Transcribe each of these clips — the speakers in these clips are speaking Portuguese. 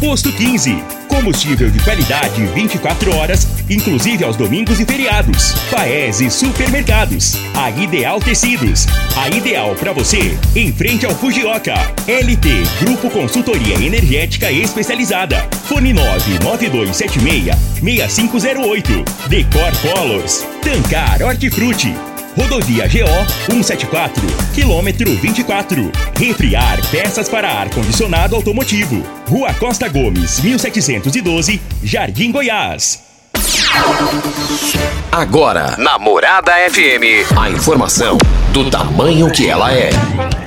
Posto 15. Combustível de qualidade 24 horas, inclusive aos domingos e feriados. Paese Supermercados. A Ideal Tecidos. A ideal para você, em frente ao Fujioka. LT Grupo Consultoria Energética Especializada. Fone 99276 6508. Decor Colors. Tancar Hortifruti. Rodovia GO 174, quilômetro 24. Refriar peças para ar-condicionado automotivo. Rua Costa Gomes, 1712, Jardim Goiás. Agora, na Morada FM, a informação do tamanho que ela é.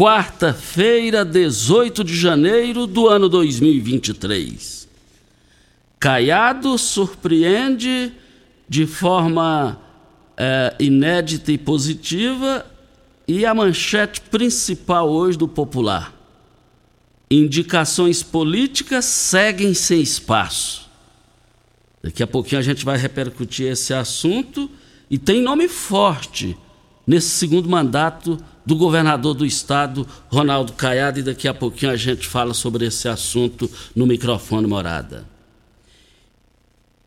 quarta-feira, 18 de janeiro do ano 2023. Caiado surpreende de forma é, inédita e positiva e a manchete principal hoje do Popular. Indicações políticas seguem sem espaço. Daqui a pouquinho a gente vai repercutir esse assunto e tem nome forte nesse segundo mandato do governador do estado, Ronaldo Caiado, e daqui a pouquinho a gente fala sobre esse assunto no microfone morada.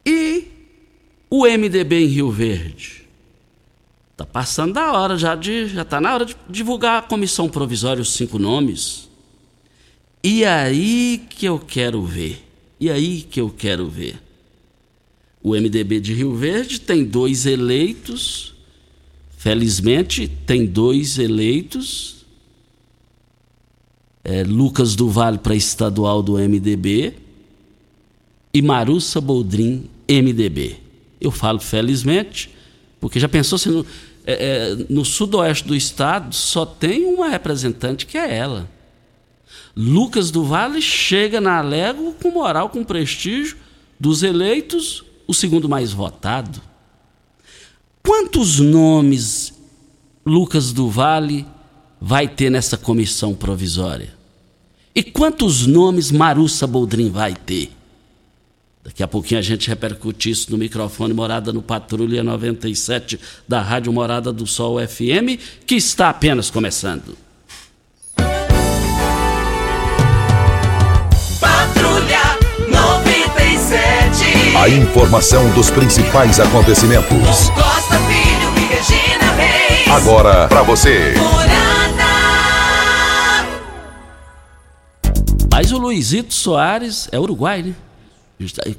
E o MDB em Rio Verde? Está passando da hora já de. Já está na hora de divulgar a comissão provisória os cinco nomes. E aí que eu quero ver. E aí que eu quero ver. O MDB de Rio Verde tem dois eleitos, felizmente tem dois eleitos. É, Lucas do Vale para estadual do MDB e Marussa Boldrin, MDB. Eu falo felizmente, porque já pensou se no, é, é, no sudoeste do estado só tem uma representante que é ela. Lucas do Vale chega na Alego com moral, com prestígio dos eleitos, o segundo mais votado. Quantos nomes Lucas do Vale vai ter nessa comissão provisória? E quantos nomes Marussa Boldrin vai ter? Daqui a pouquinho a gente repercute isso no microfone Morada no Patrulha 97 da Rádio Morada do Sol FM, que está apenas começando. Patrulha 97. A informação dos principais acontecimentos. Agora para você. Mas o Luizito Soares é uruguai, né?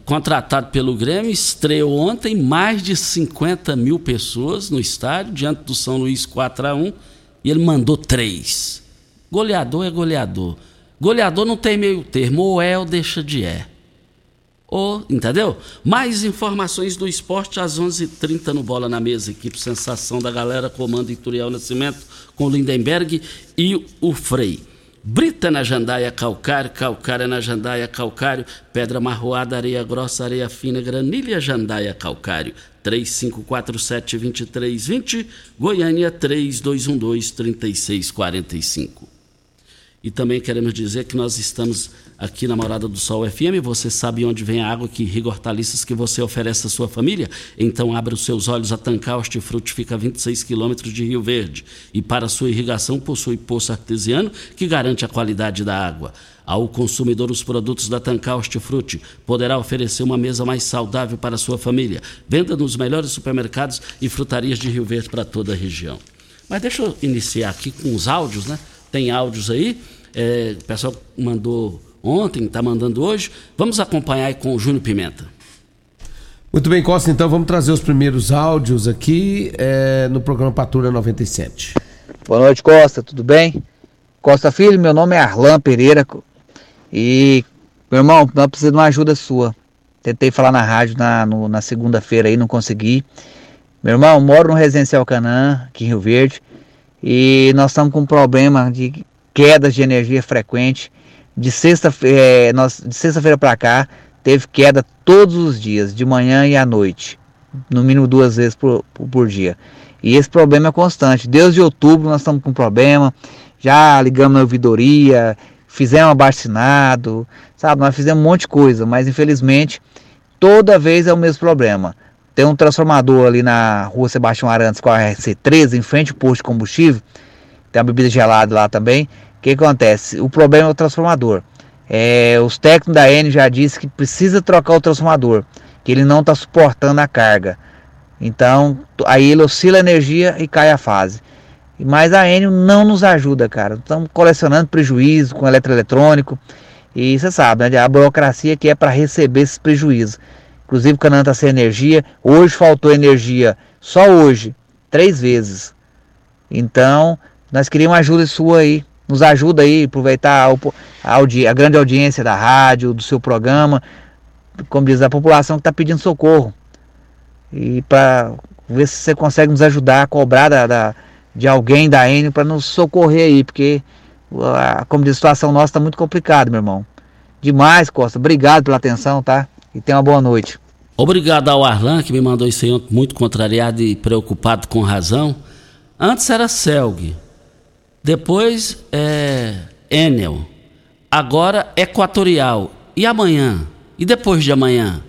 Contratado pelo Grêmio, estreou ontem mais de 50 mil pessoas no estádio, diante do São Luís 4 a 1 e ele mandou três. Goleador é goleador. Goleador não tem meio termo, ou é ou deixa de é. Ou, entendeu? Mais informações do esporte às 11:30 h 30 no Bola na Mesa. Equipe Sensação da Galera, comando Ituriel Nascimento com Lindenberg e o Frei. Brita na jandaia calcário, calcária na jandaia calcário, pedra marroada, areia grossa, areia fina, granilha jandaia calcário. 3547-2320, Goiânia 3212-3645. E também queremos dizer que nós estamos aqui na Morada do Sol FM. Você sabe onde vem a água que irriga hortaliças que você oferece à sua família? Então abra os seus olhos a Tancar Hortifruti, fica a 26 quilômetros de Rio Verde. E para sua irrigação possui poço artesiano que garante a qualidade da água. Ao consumidor, os produtos da Tancar Hortifruti poderá oferecer uma mesa mais saudável para a sua família. Venda nos melhores supermercados e frutarias de Rio Verde para toda a região. Mas deixa eu iniciar aqui com os áudios, né? Tem áudios aí. É, o pessoal mandou ontem, está mandando hoje. Vamos acompanhar aí com o Júnior Pimenta. Muito bem, Costa, então vamos trazer os primeiros áudios aqui é, no programa Patrulha 97. Boa noite, Costa, tudo bem? Costa Filho, meu nome é Arlan Pereira e, meu irmão, nós precisamos de uma ajuda sua. Tentei falar na rádio na, no, na segunda-feira aí, não consegui. Meu irmão, moro no Residencial Canã, aqui em Rio Verde, e nós estamos com um problema de quedas de energia frequente. De sexta-feira é, sexta para cá, teve queda todos os dias, de manhã e à noite, no mínimo duas vezes por, por dia. E esse problema é constante. Desde outubro nós estamos com problema, já ligamos na ouvidoria, fizemos abaixo sabe? Nós fizemos um monte de coisa, mas infelizmente toda vez é o mesmo problema. Tem um transformador ali na rua Sebastião Arantes com a RC13, em frente ao posto de combustível. Tem uma bebida gelada lá também. Que acontece? O problema é o transformador. É, os técnicos da N já disse que precisa trocar o transformador, que ele não está suportando a carga. Então, aí ele oscila a energia e cai a fase. Mas a Enio não nos ajuda, cara. Estamos colecionando prejuízo com eletroeletrônico. E você sabe, né, a burocracia que é para receber esses prejuízos. Inclusive o Canaã está sem energia. Hoje faltou energia, só hoje, três vezes. Então, nós queríamos ajuda sua aí nos ajuda aí, aproveitar a, a, a grande audiência da rádio, do seu programa, como diz a população que está pedindo socorro. E para ver se você consegue nos ajudar a cobrar da, da de alguém da Enio para nos socorrer aí, porque a, como diz, a situação nossa está muito complicada, meu irmão. Demais, Costa. Obrigado pela atenção, tá? E tenha uma boa noite. Obrigado ao Arlan, que me mandou isso aí muito contrariado e preocupado com razão. Antes era Selg, depois é Enel. Agora Equatorial. E amanhã? E depois de amanhã?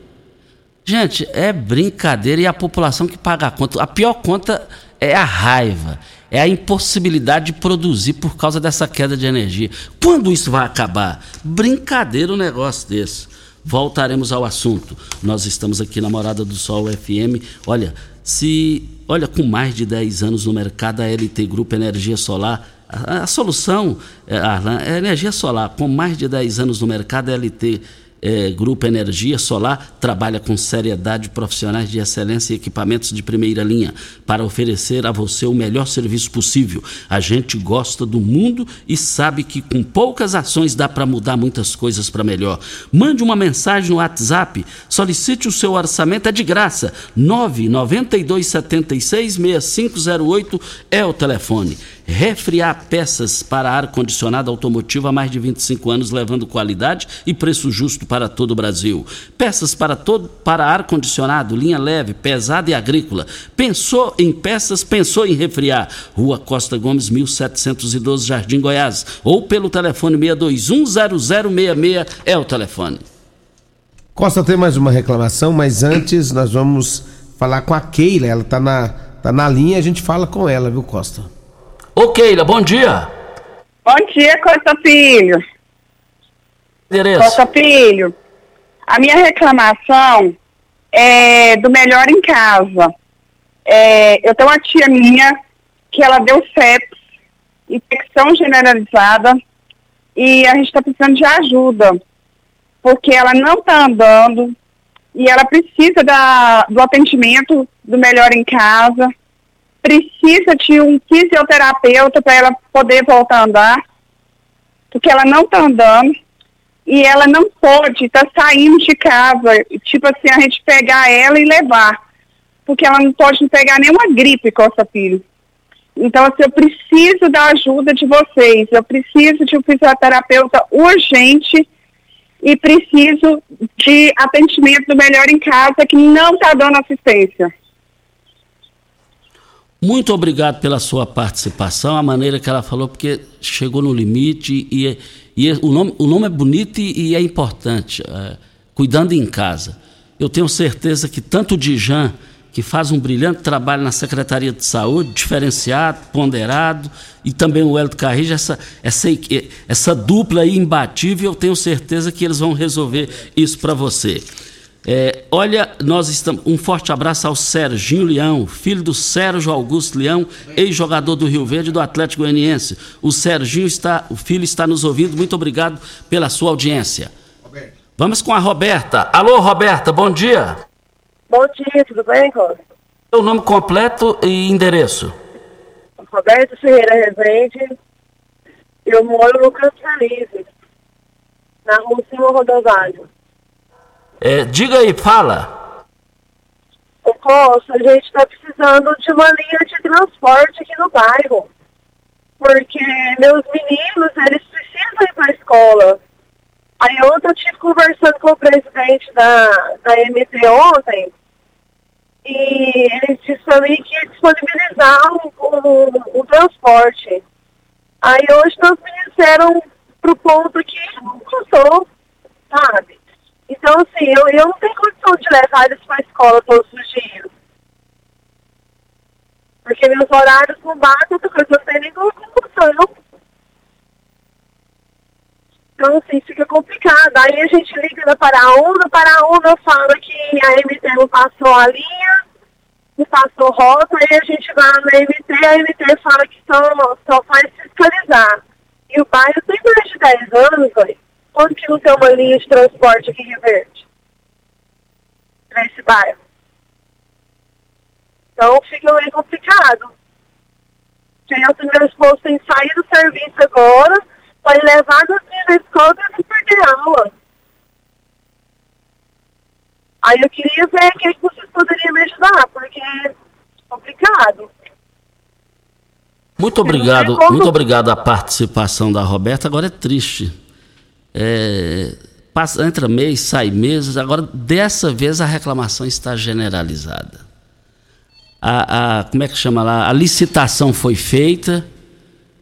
Gente, é brincadeira e a população que paga a conta. A pior conta é a raiva, é a impossibilidade de produzir por causa dessa queda de energia. Quando isso vai acabar? Brincadeira um negócio desse. Voltaremos ao assunto. Nós estamos aqui na Morada do Sol FM. Olha, se olha com mais de 10 anos no mercado a LT Grupo Energia Solar a, a solução, é, Arlan, é energia solar. Com mais de 10 anos no mercado, a LT é, Grupo Energia Solar trabalha com seriedade, profissionais de excelência e equipamentos de primeira linha para oferecer a você o melhor serviço possível. A gente gosta do mundo e sabe que com poucas ações dá para mudar muitas coisas para melhor. Mande uma mensagem no WhatsApp, solicite o seu orçamento, é de graça. 992766508 é o telefone refriar peças para ar-condicionado automotivo há mais de 25 anos, levando qualidade e preço justo para todo o Brasil. Peças para, todo, para ar-condicionado, linha leve, pesada e agrícola. Pensou em peças, pensou em refriar. Rua Costa Gomes, 1712, Jardim Goiás. Ou pelo telefone 6210066 é o telefone. Costa tem mais uma reclamação, mas antes nós vamos falar com a Keila. Ela está na, tá na linha, a gente fala com ela, viu, Costa? Ô Keila, bom dia. Bom dia, Costa Filho. Endereço. Costa Filho, a minha reclamação é do melhor em casa. É, eu tenho uma tia minha que ela deu sepsis, infecção generalizada, e a gente está precisando de ajuda, porque ela não está andando e ela precisa da, do atendimento do melhor em casa precisa de um fisioterapeuta para ela poder voltar a andar, porque ela não está andando e ela não pode estar tá saindo de casa, tipo assim, a gente pegar ela e levar, porque ela não pode pegar nenhuma gripe, Costa Filho. Então, assim, eu preciso da ajuda de vocês, eu preciso de um fisioterapeuta urgente e preciso de atendimento do melhor em casa que não está dando assistência. Muito obrigado pela sua participação, a maneira que ela falou, porque chegou no limite e, e o, nome, o nome é bonito e, e é importante. É, cuidando em casa. Eu tenho certeza que tanto o Dijan, que faz um brilhante trabalho na Secretaria de Saúde, diferenciado, ponderado, e também o Hélio Carrija, essa, essa, essa dupla imbatível, eu tenho certeza que eles vão resolver isso para você. É, olha, nós estamos. Um forte abraço ao Serginho Leão, filho do Sérgio Augusto Leão, ex-jogador do Rio Verde do Atlético Goianiense. O Serginho está, o filho está nos ouvindo. Muito obrigado pela sua audiência. Vamos com a Roberta. Alô, Roberta, bom dia. Bom dia, tudo bem, Costa? Seu nome completo e endereço. Roberto Ferreira Rezende. Eu moro no Campo Feliz, na rua Silva Rodovalho. É, diga aí, fala. Costa, a gente está precisando de uma linha de transporte aqui no bairro. Porque meus meninos, eles precisam ir para a escola. Aí ontem eu estive conversando com o presidente da, da MT ontem, e ele disse para mim que ia disponibilizar um, um transporte. Aí hoje nós me disseram pro ponto que não custou, sabe? Então, assim, eu, eu não tenho condição de levar eles para a escola todos os dias. Porque meus horários não batem, coisa, eu não tenho nem condição. Então, assim, fica complicado. Aí a gente liga na Paraúna, Paraúna fala que a MT não passou a linha, não passou rota, aí a gente vai na MT, a MT fala que só, só faz fiscalizar. E o bairro tem mais de 10 anos, velho. Quando que não tem uma linha de transporte aqui em Rio Verde? Nesse bairro. Então fica meio complicado. Criança meu esposo tem que sair do serviço agora, vai levar nos dias na escola e perder aula. Aí eu queria ver o que vocês poderiam me ajudar, porque é complicado. Muito obrigado, muito obrigado à participação da Roberta. Agora é triste. É, passa, entra mês, sai meses. Agora, dessa vez, a reclamação está generalizada. A, a, como é que chama lá? A licitação foi feita,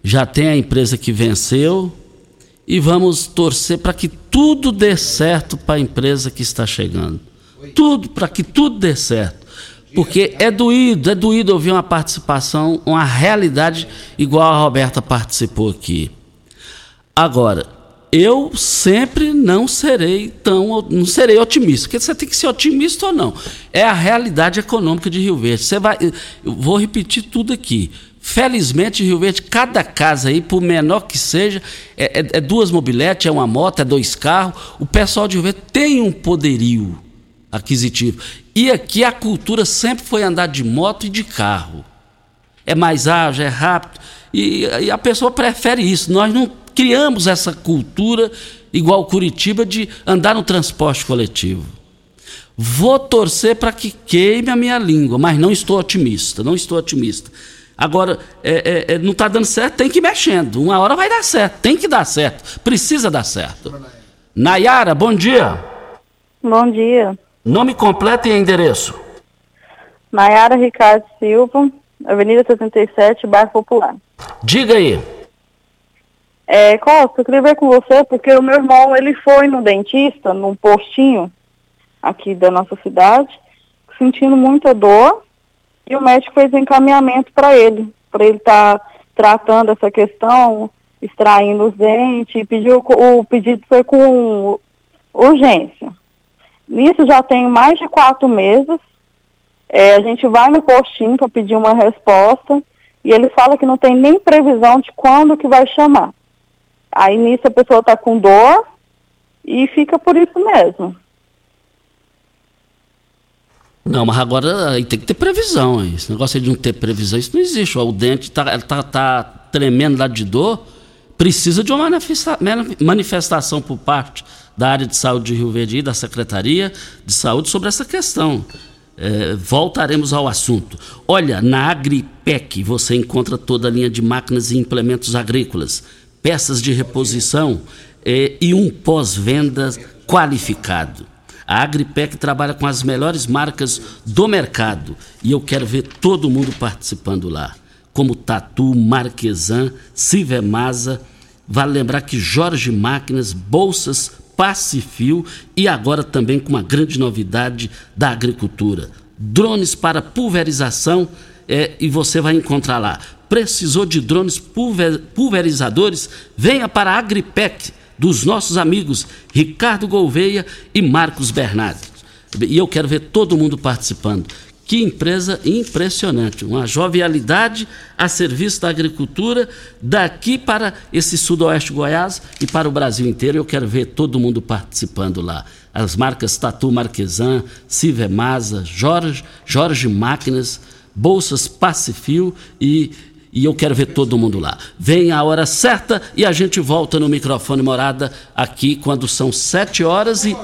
já tem a empresa que venceu e vamos torcer para que tudo dê certo para a empresa que está chegando. Tudo, para que tudo dê certo. Porque é doído, é doído ouvir uma participação, uma realidade igual a Roberta participou aqui. Agora, eu sempre não serei tão, não serei otimista, porque você tem que ser otimista ou não. É a realidade econômica de Rio Verde. Você vai, eu vou repetir tudo aqui. Felizmente, Rio Verde, cada casa aí, por menor que seja, é, é, é duas mobiletes, é uma moto, é dois carros. O pessoal de Rio Verde tem um poderio aquisitivo. E aqui a cultura sempre foi andar de moto e de carro. É mais ágil, é rápido. E, e a pessoa prefere isso. Nós não criamos essa cultura, igual Curitiba, de andar no transporte coletivo. Vou torcer para que queime a minha língua, mas não estou otimista, não estou otimista. Agora, é, é, é não está dando certo, tem que ir mexendo. Uma hora vai dar certo, tem que dar certo, precisa dar certo. Nayara, bom dia. Bom dia. Nome completo e endereço. Nayara Ricardo Silva, Avenida 77, Bairro Popular. Diga aí. É, Costa, eu queria ver com você, porque o meu irmão, ele foi no dentista, num postinho aqui da nossa cidade, sentindo muita dor, e o médico fez encaminhamento para ele, para ele estar tá tratando essa questão, extraindo os dentes, pediu, o pedido foi com urgência. Nisso já tem mais de quatro meses. É, a gente vai no postinho para pedir uma resposta e ele fala que não tem nem previsão de quando que vai chamar. Aí nisso a pessoa está com dor e fica por isso mesmo. Não, mas agora aí tem que ter previsão. Esse negócio de não ter previsão, isso não existe. O dente está tá, tá tremendo lá de dor, precisa de uma manifestação por parte da área de saúde de Rio Verde e da Secretaria de Saúde sobre essa questão. É, voltaremos ao assunto. Olha, na Agripec você encontra toda a linha de máquinas e implementos agrícolas, peças de reposição é, e um pós-venda qualificado. A Agripec trabalha com as melhores marcas do mercado e eu quero ver todo mundo participando lá, como Tatu, Marquesan, Civemasa. Vale lembrar que Jorge Máquinas, bolsas Pacifil e agora também com uma grande novidade da agricultura. Drones para pulverização é, e você vai encontrar lá. Precisou de drones pulver, pulverizadores? Venha para a Agripec dos nossos amigos Ricardo Gouveia e Marcos Bernardes. E eu quero ver todo mundo participando. Que empresa impressionante, uma jovialidade a serviço da agricultura daqui para esse sudoeste Goiás e para o Brasil inteiro. Eu quero ver todo mundo participando lá. As marcas Tatu Marquesan, Civemasa, Jorge, Jorge Máquinas, Bolsas Pacifil e e eu quero ver todo mundo lá. Vem a hora certa e a gente volta no microfone morada aqui quando são sete horas e.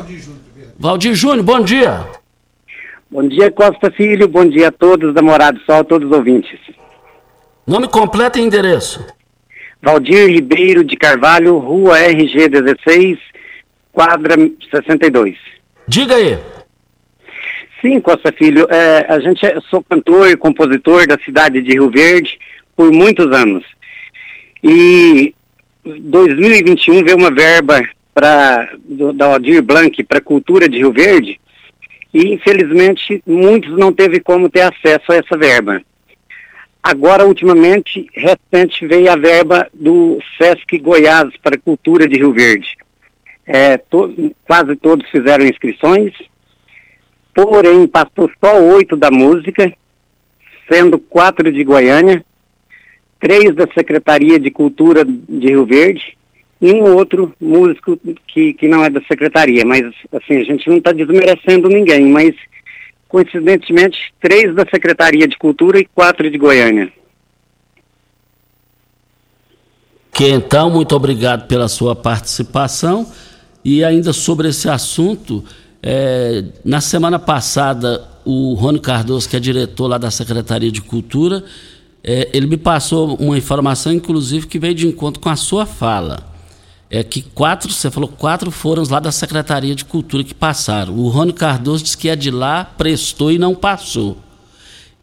Valdir Júnior, bom dia. Bom dia, Costa Filho. Bom dia a todos da Morada Sol, a todos os ouvintes. Nome completo e endereço. Valdir Ribeiro de Carvalho, Rua RG 16, quadra 62. Diga aí. Sim, Costa Filho. É, a gente é, sou cantor e compositor da cidade de Rio Verde por muitos anos. E 2021 veio uma verba para da Aldir Blanc para cultura de Rio Verde e infelizmente muitos não teve como ter acesso a essa verba. Agora, ultimamente, recente veio a verba do Sesc Goiás para cultura de Rio Verde. É, to, quase todos fizeram inscrições, porém passou só oito da música, sendo quatro de Goiânia, três da Secretaria de Cultura de Rio Verde e um outro músico que, que não é da Secretaria. Mas, assim, a gente não está desmerecendo ninguém, mas, coincidentemente, três da Secretaria de Cultura e quatro de Goiânia. Que então, muito obrigado pela sua participação. E ainda sobre esse assunto, é, na semana passada, o Rony Cardoso, que é diretor lá da Secretaria de Cultura, é, ele me passou uma informação, inclusive, que veio de encontro com a sua fala. É que quatro, você falou, quatro foram lá da Secretaria de Cultura que passaram. O Rony Cardoso disse que é de lá, prestou e não passou.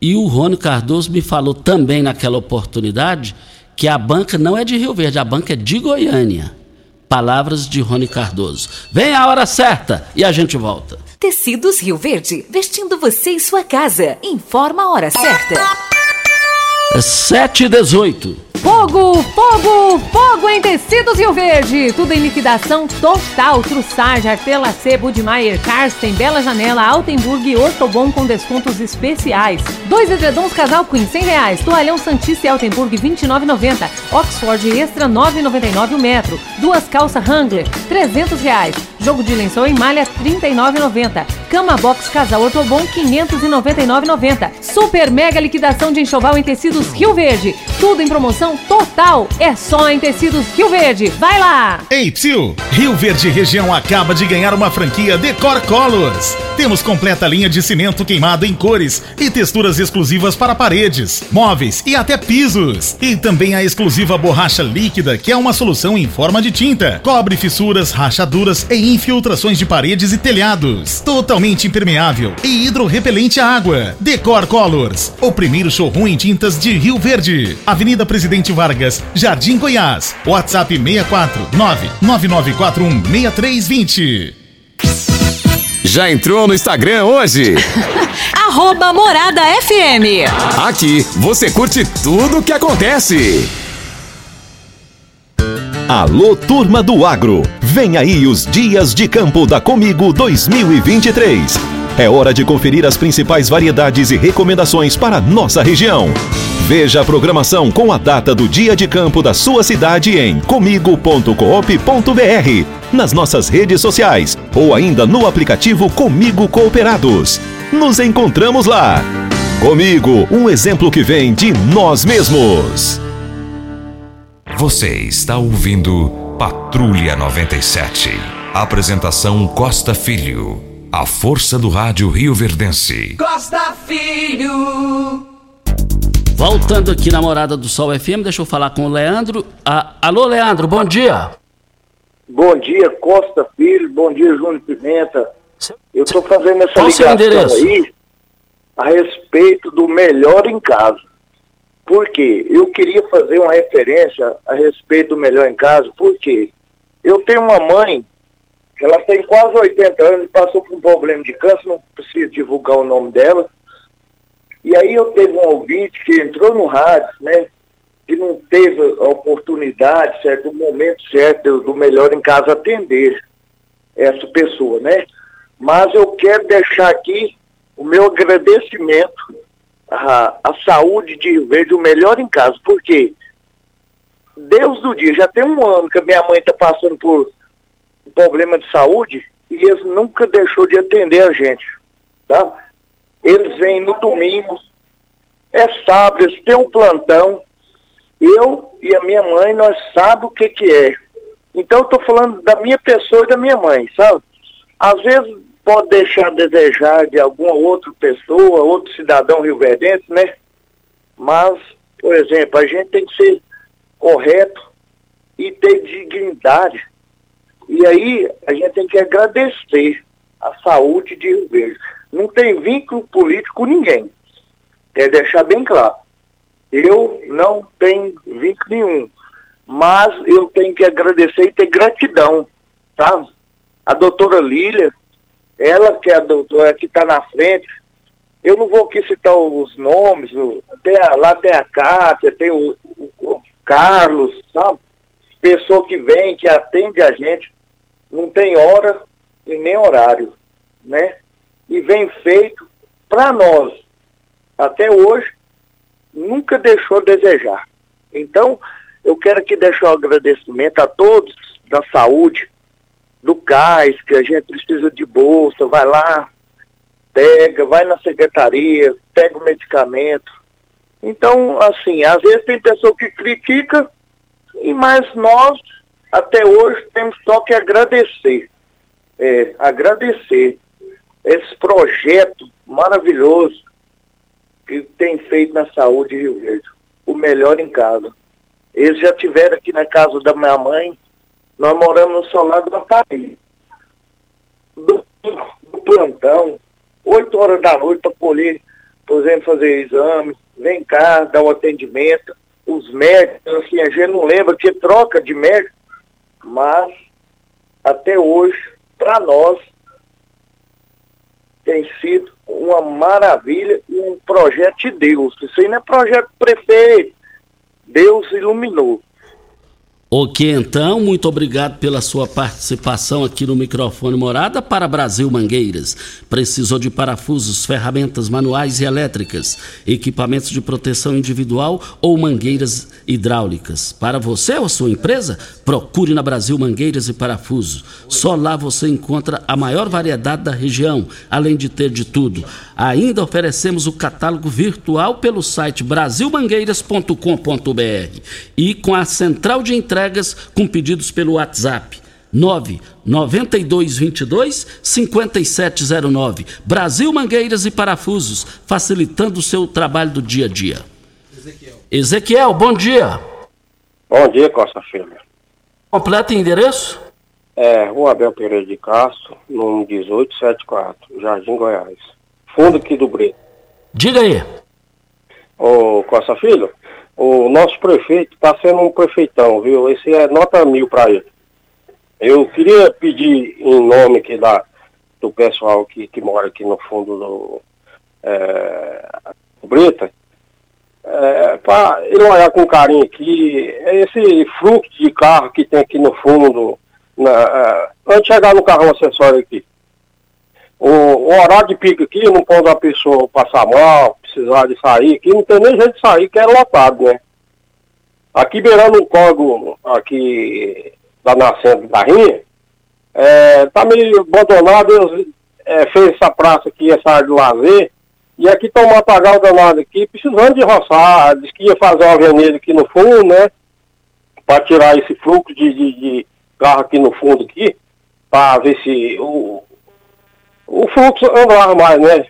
E o Rony Cardoso me falou também naquela oportunidade que a banca não é de Rio Verde, a banca é de Goiânia. Palavras de Rony Cardoso. Vem a hora certa e a gente volta. Tecidos Rio Verde, vestindo você e sua casa. Informa a hora certa. 7 e 18. Fogo, fogo, fogo em tecidos Rio Verde. Tudo em liquidação total. Trussage, Artela C, Budmeier, Karsten, Bela Janela, Altenburg e Ortobon com descontos especiais. Dois edredons casal Queen, 100 reais. Toalhão Santista e Altenburg, 29,90. Oxford Extra, 9,99 o metro. Duas calças Wrangler, 300 reais. Jogo de lençol em malha, 39,90. Cama Box Casal Ortobon, 599,90. Super mega liquidação de enxoval em tecidos Rio Verde. Tudo em promoção total. É só em tecidos Rio Verde. Vai lá! Ei, Psil! Rio Verde Região acaba de ganhar uma franquia Decor Colors. Temos completa linha de cimento queimado em cores e texturas exclusivas para paredes, móveis e até pisos. E também a exclusiva borracha líquida, que é uma solução em forma de tinta. Cobre fissuras, rachaduras e infiltrações de paredes e telhados. Totalmente impermeável e hidrorrepelente à água. Decor Colors, o primeiro showroom em tintas de Rio Verde. Avenida Presidente Vargas, Jardim Goiás. WhatsApp 64 99941 6320. Já entrou no Instagram hoje? Arroba Morada FM. Aqui você curte tudo o que acontece. Alô, turma do agro! Vem aí os Dias de Campo da Comigo 2023. É hora de conferir as principais variedades e recomendações para nossa região. Veja a programação com a data do dia de campo da sua cidade em comigo.coop.br, nas nossas redes sociais ou ainda no aplicativo Comigo Cooperados. Nos encontramos lá. Comigo, um exemplo que vem de nós mesmos. Você está ouvindo Patrulha 97. Apresentação Costa Filho. A força do rádio Rio Verdense. Costa Filho. Voltando aqui na Morada do Sol FM, deixa eu falar com o Leandro. Ah, alô, Leandro, bom dia. Bom dia, Costa Filho. Bom dia, Júnior Pimenta. Eu estou fazendo essa Qual ligação aí a respeito do melhor em casa. Por quê? Eu queria fazer uma referência a respeito do melhor em casa, porque eu tenho uma mãe, ela tem quase 80 anos e passou por um problema de câncer, não preciso divulgar o nome dela. E aí eu teve um ouvinte que entrou no rádio, né? Que não teve a oportunidade, certo, o momento certo do melhor em casa atender essa pessoa, né? Mas eu quero deixar aqui o meu agradecimento à, à saúde de Rio Verde, o melhor em casa, porque Deus do dia, já tem um ano que a minha mãe está passando por problema de saúde e eles nunca deixou de atender a gente, tá? Eles vêm no domingo, é sábado, eles têm um plantão, eu e a minha mãe, nós sabemos o que que é. Então eu estou falando da minha pessoa e da minha mãe, sabe? Às vezes pode deixar desejar de alguma outra pessoa, outro cidadão rioverdense, né? Mas, por exemplo, a gente tem que ser correto e ter dignidade. E aí a gente tem que agradecer a saúde de Rio Verde. Não tem vínculo político com ninguém. Quer deixar bem claro. Eu não tenho vínculo nenhum. Mas eu tenho que agradecer e ter gratidão, tá? A doutora Lília, ela que é a doutora que está na frente, eu não vou aqui citar os nomes, tem a, lá tem a Cátia, tem o, o, o Carlos, sabe? Pessoa que vem, que atende a gente, não tem hora e nem horário, né? E vem feito para nós. Até hoje, nunca deixou a desejar. Então, eu quero aqui deixar um agradecimento a todos da saúde, do CAIS, que a gente precisa de bolsa, vai lá, pega, vai na secretaria, pega o medicamento. Então, assim, às vezes tem pessoa que critica, e mas nós, até hoje, temos só que agradecer. É, agradecer esse projeto maravilhoso que tem feito na saúde de Rio Verde. O melhor em casa. Eles já tiveram aqui na casa da minha mãe, nós moramos no solar do Paris. Do, do plantão, 8 horas da noite para colher, por exemplo, fazer exame, vem cá, dar o atendimento. Os médicos, assim, a gente não lembra que troca de médico, mas até hoje, para nós, tem sido uma maravilha e um projeto de Deus. Isso aí não é projeto prefeito. Deus iluminou. Ok, então, muito obrigado pela sua participação aqui no microfone Morada para Brasil Mangueiras. Precisou de parafusos, ferramentas manuais e elétricas, equipamentos de proteção individual ou mangueiras hidráulicas. Para você ou sua empresa, procure na Brasil Mangueiras e Parafusos. Só lá você encontra a maior variedade da região, além de ter de tudo. Ainda oferecemos o catálogo virtual pelo site brasilmangueiras.com.br e com a central de entrega entregas com pedidos pelo WhatsApp. 9 9222 5709. Brasil Mangueiras e Parafusos, facilitando o seu trabalho do dia a dia. Ezequiel, Ezequiel bom dia. Bom dia, Costa Filho. Completa endereço? É, Rua Abel Pereira de Castro, número 1874, Jardim Goiás. Fundo aqui do Brito. Diga aí. Ô, Costa Filho, o nosso prefeito está sendo um prefeitão, viu? Esse é nota mil para ele. Eu queria pedir em nome aqui da, do pessoal que, que mora aqui no fundo do é, Brita, é, para ele olhar com carinho aqui, esse fluxo de carro que tem aqui no fundo, na, é, antes de chegar no carro acessório aqui. O, o, horário de pico aqui não pode a pessoa passar mal, precisar de sair, aqui não tem nem jeito de sair, que é lotado, né? Aqui beirando o córrego aqui da nascente da Rinha, é, tá meio abandonado, eles é, fez essa praça aqui, essa área de lazer, e aqui tá um matagal danado aqui, precisando de roçar, disse que ia fazer uma avenida aqui no fundo, né? Para tirar esse fluxo de, de, de carro aqui no fundo aqui, para ver se o, o fluxo andava mais, né?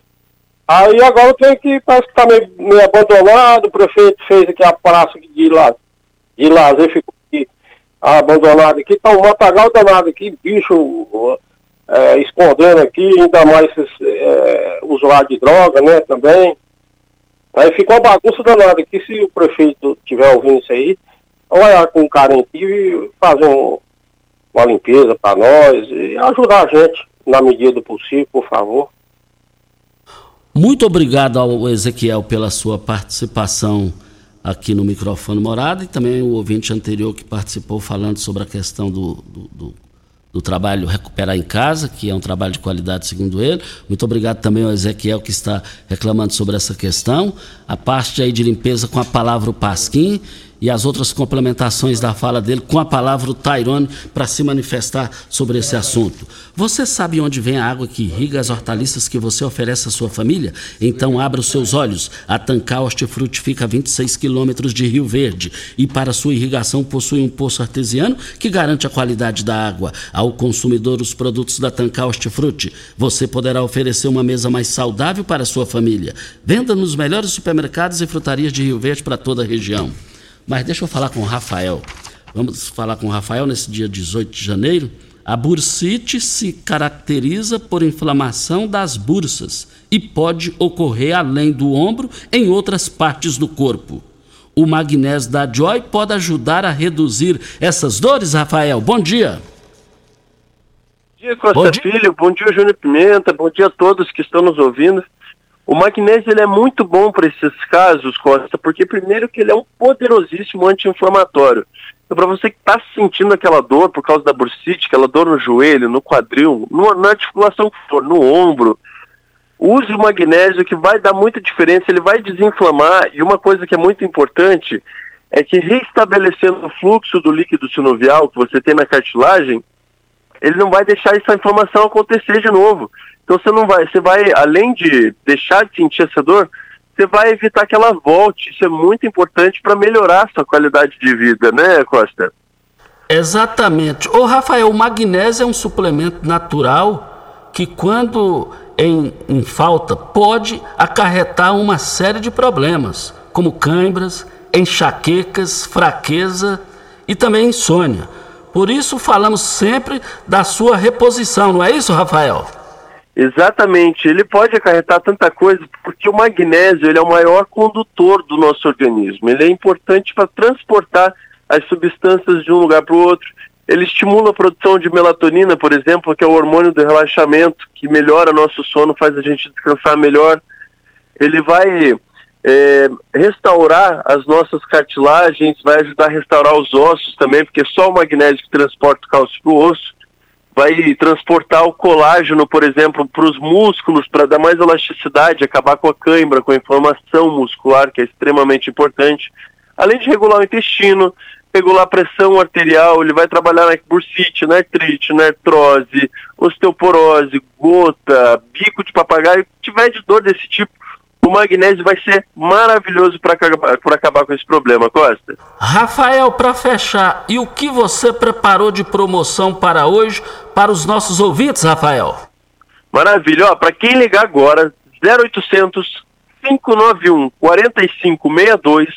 Aí agora tem que, parece que tá meio, meio, abandonado, o prefeito fez aqui a praça de, la, de lazer, ficou aqui abandonado aqui, tá um matagal danado aqui, bicho é, escondendo aqui, ainda mais é, usuários de droga, né, também. Aí ficou uma bagunça danada aqui, se o prefeito estiver ouvindo isso aí, olhar com carinho aqui e fazer um, uma limpeza para nós e ajudar a gente na medida do possível, por favor. Muito obrigado ao Ezequiel pela sua participação aqui no microfone Morada e também o ouvinte anterior que participou falando sobre a questão do, do, do, do trabalho Recuperar em Casa, que é um trabalho de qualidade, segundo ele. Muito obrigado também ao Ezequiel, que está reclamando sobre essa questão. A parte aí de limpeza com a palavra o Pasquim e as outras complementações da fala dele com a palavra o Tairone para se manifestar sobre esse assunto. Você sabe onde vem a água que irriga as hortaliças que você oferece à sua família? Então abra os seus olhos. A Tancar Hortifruti fica a 26 quilômetros de Rio Verde e para sua irrigação possui um poço artesiano que garante a qualidade da água. Ao consumidor os produtos da Tancar Hortifruti, você poderá oferecer uma mesa mais saudável para a sua família. Venda nos melhores supermercados e frutarias de Rio Verde para toda a região. Mas deixa eu falar com o Rafael. Vamos falar com o Rafael nesse dia 18 de janeiro. A bursite se caracteriza por inflamação das bursas e pode ocorrer além do ombro em outras partes do corpo. O magnésio da Joy pode ajudar a reduzir essas dores, Rafael. Bom dia. Bom dia, Costa bom dia. Filho. Bom dia, Júnior Pimenta. Bom dia a todos que estão nos ouvindo. O magnésio ele é muito bom para esses casos, Costa, porque primeiro que ele é um poderosíssimo anti-inflamatório. Então, para você que está sentindo aquela dor por causa da bursite, aquela dor no joelho, no quadril, no, na articulação que for, no ombro, use o magnésio que vai dar muita diferença, ele vai desinflamar. E uma coisa que é muito importante é que reestabelecendo o fluxo do líquido sinovial que você tem na cartilagem, ele não vai deixar essa inflamação acontecer de novo. Então você não vai, você vai, além de deixar de sentir essa dor, você vai evitar que ela volte. Isso é muito importante para melhorar a sua qualidade de vida, né, Costa? Exatamente. Ô Rafael, o magnésio é um suplemento natural que quando em, em falta pode acarretar uma série de problemas, como câimbras, enxaquecas, fraqueza e também insônia. Por isso falamos sempre da sua reposição, não é isso, Rafael? Exatamente, ele pode acarretar tanta coisa porque o magnésio ele é o maior condutor do nosso organismo. Ele é importante para transportar as substâncias de um lugar para o outro. Ele estimula a produção de melatonina, por exemplo, que é o hormônio do relaxamento, que melhora nosso sono, faz a gente descansar melhor. Ele vai é, restaurar as nossas cartilagens, vai ajudar a restaurar os ossos também, porque só o magnésio que transporta o cálcio para o osso vai transportar o colágeno, por exemplo, para os músculos, para dar mais elasticidade, acabar com a cãibra, com a inflamação muscular, que é extremamente importante. Além de regular o intestino, regular a pressão arterial, ele vai trabalhar na bursite, na artrite, na artrose, osteoporose, gota, bico de papagaio, tiver de dor desse tipo, o magnésio vai ser maravilhoso para acabar com esse problema, Costa. Rafael, para fechar, e o que você preparou de promoção para hoje para os nossos ouvintes, Rafael? Maravilha, para quem ligar agora, 0800 591 4562,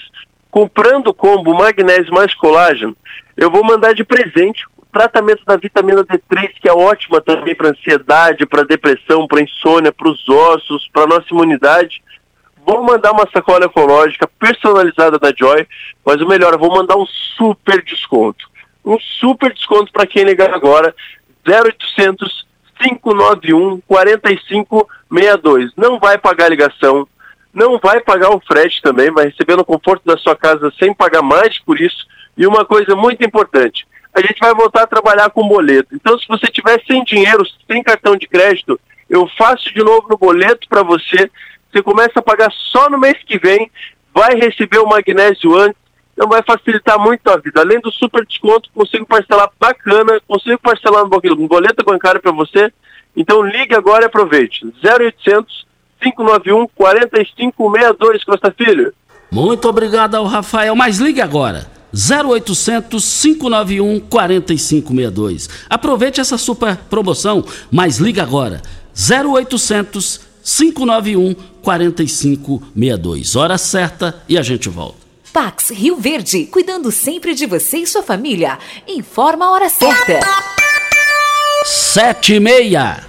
comprando o combo magnésio mais colágeno, eu vou mandar de presente o tratamento da vitamina D3, que é ótima também para ansiedade, para depressão, para insônia, para os ossos, para nossa imunidade vou mandar uma sacola ecológica personalizada da Joy, mas o melhor, vou mandar um super desconto. Um super desconto para quem ligar agora, 0800 591 4562. Não vai pagar ligação, não vai pagar o frete também, vai receber no conforto da sua casa sem pagar mais por isso. E uma coisa muito importante, a gente vai voltar a trabalhar com boleto. Então, se você tiver sem dinheiro, sem cartão de crédito, eu faço de novo no boleto para você você começa a pagar só no mês que vem, vai receber o magnésio antes, então vai facilitar muito a vida. Além do super desconto, consigo parcelar bacana, consigo parcelar no boleto bancário para você. Então ligue agora e aproveite. 0800 591 4562, Costa Filho. Muito obrigado ao Rafael, mas ligue agora. 0800 591 4562. Aproveite essa super promoção, mas ligue agora. 0800 591 4562. Hora certa e a gente volta. Pax Rio Verde, cuidando sempre de você e sua família. Informa a hora certa. Sete e meia.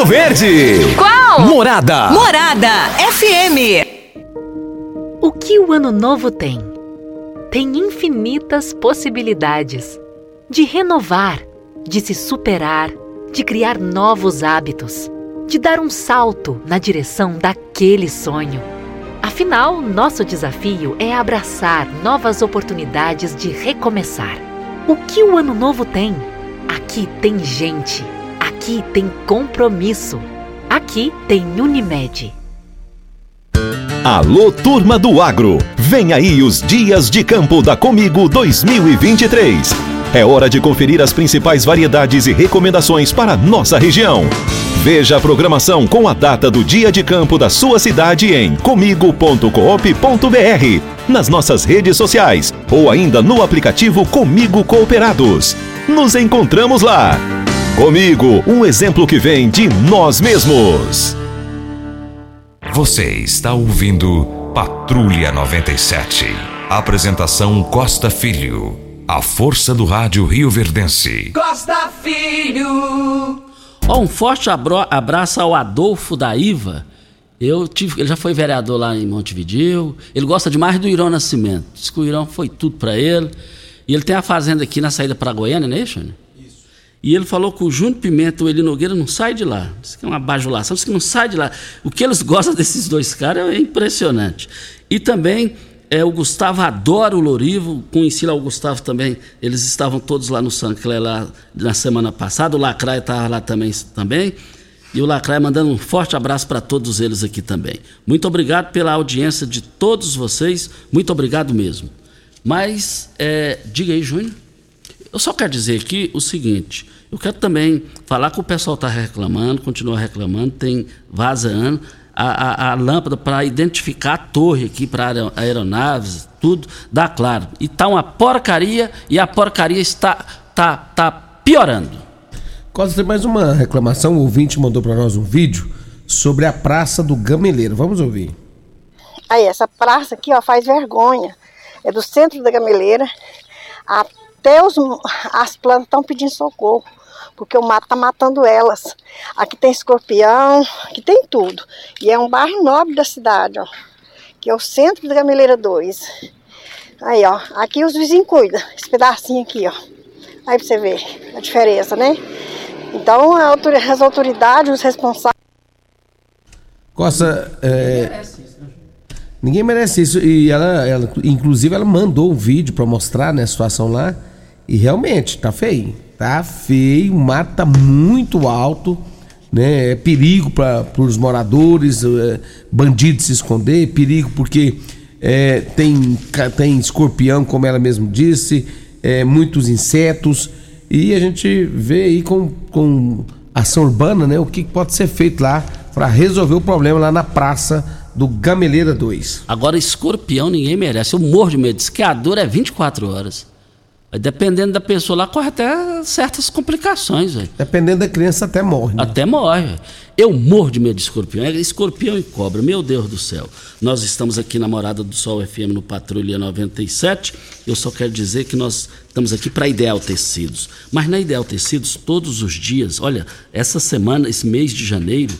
Verde. Qual? Morada. Morada FM. O que o ano novo tem? Tem infinitas possibilidades de renovar, de se superar, de criar novos hábitos, de dar um salto na direção daquele sonho. Afinal, nosso desafio é abraçar novas oportunidades de recomeçar. O que o ano novo tem? Aqui tem gente. Aqui tem compromisso. Aqui tem Unimed. Alô, turma do agro! Vem aí os Dias de Campo da Comigo 2023. É hora de conferir as principais variedades e recomendações para nossa região. Veja a programação com a data do dia de campo da sua cidade em comigo.coop.br, nas nossas redes sociais ou ainda no aplicativo Comigo Cooperados. Nos encontramos lá. Comigo, um exemplo que vem de nós mesmos. Você está ouvindo Patrulha 97. Apresentação Costa Filho. A força do rádio Rio Verdense. Costa Filho. Ó, um forte abraço ao Adolfo da Iva. Eu tive, ele já foi vereador lá em Montevideo. Ele gosta demais do Irão Nascimento. Diz que o Irão foi tudo para ele. E ele tem a fazenda aqui na saída para Goiânia, né, Xane? E ele falou que o Júnior Pimenta o Eli Nogueira não sai de lá. Diz que é uma bajulação, diz que não sai de lá. O que eles gostam desses dois caras é impressionante. E também é, o Gustavo adora o Lorivo, conheci lá o Gustavo também. Eles estavam todos lá no Sancler lá na semana passada. O Lacraia estava lá também, também. E o Lacraia mandando um forte abraço para todos eles aqui também. Muito obrigado pela audiência de todos vocês. Muito obrigado mesmo. Mas, é, diga aí, Júnior. Eu só quero dizer aqui o seguinte: eu quero também falar que o pessoal está reclamando, continua reclamando, tem vazando a, a, a lâmpada para identificar a torre aqui para aeronaves, tudo, dá claro. E está uma porcaria e a porcaria está tá, tá piorando. Costa, tem mais uma reclamação. O ouvinte mandou para nós um vídeo sobre a Praça do Gameleiro. Vamos ouvir. Aí, essa praça aqui, ó, faz vergonha. É do centro da gameleira. Até os, as plantas estão pedindo socorro. Porque o mato tá matando elas. Aqui tem escorpião, aqui tem tudo. E é um bairro nobre da cidade, ó. Que é o centro da Gameleira 2. Aí, ó. Aqui os vizinhos cuidam. Esse pedacinho aqui, ó. Aí pra você ver a diferença, né? Então, as autoridades, os responsáveis. Costa, é, ninguém merece isso. E ela, ela, inclusive, ela mandou um vídeo para mostrar né, a situação lá. E realmente, tá feio. Tá feio, o mato tá muito alto. Né? É perigo para os moradores, é, se esconder, perigo porque é, tem, tem escorpião, como ela mesmo disse, é, muitos insetos. E a gente vê aí com, com ação urbana né, o que pode ser feito lá para resolver o problema lá na praça do Gameleira 2. Agora, escorpião ninguém merece. Eu morro de medo. Diz é 24 horas. Dependendo da pessoa lá, corre até certas complicações, velho. Dependendo da criança, até morre. Né? Até morre. Véio. Eu morro de medo de escorpião. É escorpião e cobra, meu Deus do céu. Nós estamos aqui na Morada do Sol FM no Patrulha 97. Eu só quero dizer que nós estamos aqui para Ideal Tecidos. Mas na Ideal Tecidos, todos os dias, olha, essa semana, esse mês de janeiro,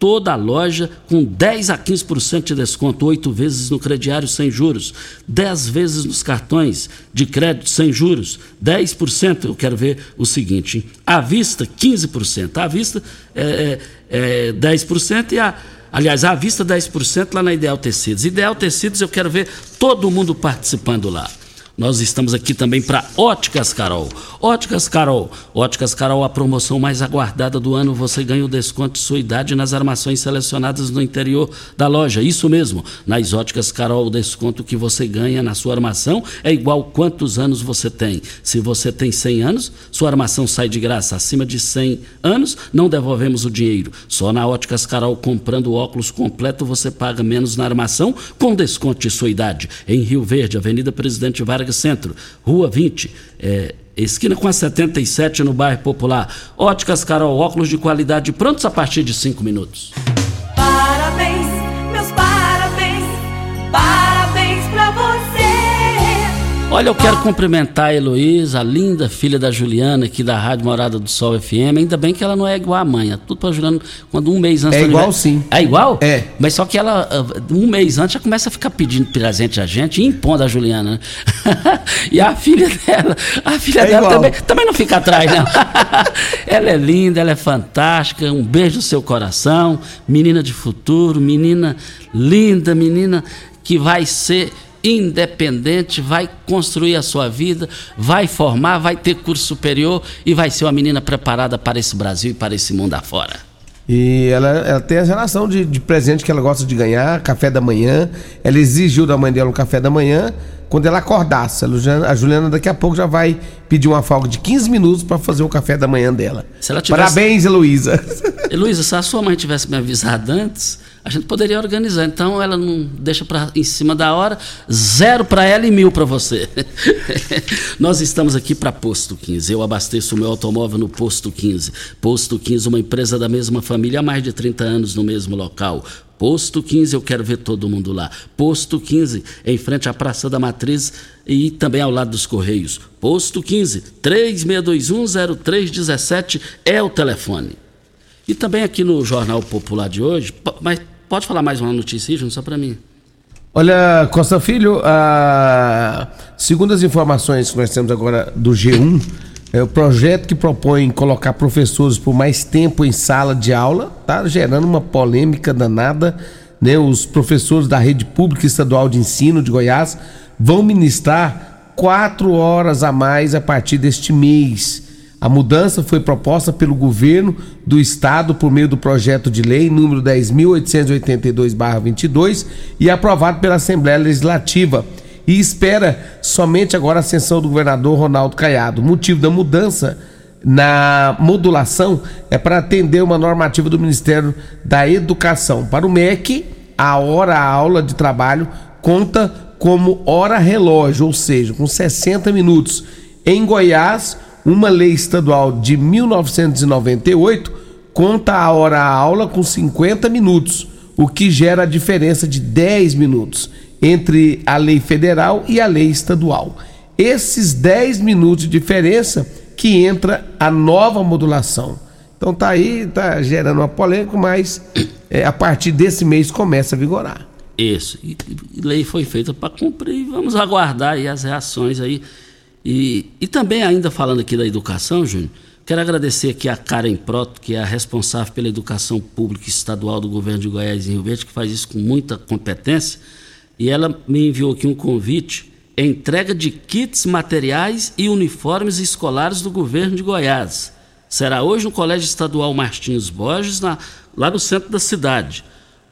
toda a loja com 10 a 15% de desconto, oito vezes no crediário sem juros, 10 vezes nos cartões de crédito sem juros, 10%. Eu quero ver o seguinte: à vista, 15%. À vista, é, é, é 10% e a. Aliás, à vista 10% lá na Ideal Tecidos. Ideal Tecidos, eu quero ver todo mundo participando lá. Nós estamos aqui também para Óticas Carol. Óticas Carol. Óticas Carol, a promoção mais aguardada do ano. Você ganha o desconto de sua idade nas armações selecionadas no interior da loja. Isso mesmo. Nas Óticas Carol, o desconto que você ganha na sua armação é igual quantos anos você tem. Se você tem 100 anos, sua armação sai de graça. Acima de 100 anos, não devolvemos o dinheiro. Só na Óticas Carol, comprando óculos completo, você paga menos na armação com desconto de sua idade. Em Rio Verde, Avenida Presidente Vargas Centro, Rua 20, é, esquina com a 77 no bairro Popular. Óticas Carol, óculos de qualidade prontos a partir de 5 minutos. Olha, eu quero cumprimentar a Heloísa, a linda filha da Juliana, aqui da Rádio Morada do Sol FM. Ainda bem que ela não é igual a mãe. É tudo pra Juliana, quando um mês antes É igual sim. É igual? É. Mas só que ela, ah, um mês antes, já começa a ficar pedindo presente a gente e impondo a Juliana. né? e a filha dela, a filha É dela igual. também, também não fica atrás, não. ela é linda, ela é fantástica. Um beijo no seu coração. Menina de futuro, menina linda, menina que vai ser independente, vai construir a sua vida, vai formar, vai ter curso superior e vai ser uma menina preparada para esse Brasil e para esse mundo afora. E ela, ela tem a relação de, de presente que ela gosta de ganhar, café da manhã. Ela exigiu da mãe dela um café da manhã quando ela acordasse. A Juliana, a Juliana daqui a pouco já vai pedir uma folga de 15 minutos para fazer o café da manhã dela. Se ela tivesse- Parabéns, Heloísa. Heloísa, se a sua mãe tivesse me avisado antes, a gente poderia organizar. Então ela não deixa pra, em cima da hora, zero para ela e mil para você. Nós estamos aqui para Posto 15. Eu abasteço o meu automóvel no Posto 15. Posto 15, uma empresa da mesma família há mais de 30 anos no mesmo local. Posto 15, eu quero ver todo mundo lá. Posto 15, em frente à Praça da Matriz e também ao lado dos Correios. Posto 15, 36210317 é o telefone. E também aqui no Jornal Popular de hoje, mas pode falar mais uma notícia, Júnior, só para mim. Olha, Costa Filho, ah, segundo as informações que nós temos agora do G1, é o projeto que propõe colocar professores por mais tempo em sala de aula, tá gerando uma polêmica danada, né? Os professores da rede pública estadual de ensino de Goiás vão ministrar quatro horas a mais a partir deste mês. A mudança foi proposta pelo governo do estado por meio do projeto de lei número 10.882/22 e aprovado pela Assembleia Legislativa e espera somente agora a ascensão do governador Ronaldo Caiado. O motivo da mudança na modulação é para atender uma normativa do Ministério da Educação. Para o MEC, a hora aula de trabalho conta como hora relógio, ou seja, com 60 minutos. Em Goiás, uma lei estadual de 1998 conta a hora aula com 50 minutos, o que gera a diferença de 10 minutos entre a lei federal e a lei estadual. Esses 10 minutos de diferença que entra a nova modulação. Então tá aí, tá gerando uma polêmica, mas é, a partir desse mês começa a vigorar. Isso. E, e lei foi feita para cumprir. Vamos aguardar aí as reações aí. E, e também ainda falando aqui da educação, Júnior, quero agradecer aqui a Karen Proto, que é a responsável pela educação pública estadual do governo de Goiás e Rio Verde, que faz isso com muita competência. E ela me enviou aqui um convite, entrega de kits, materiais e uniformes escolares do governo de Goiás. Será hoje no Colégio Estadual Martins Borges, na- lá no centro da cidade.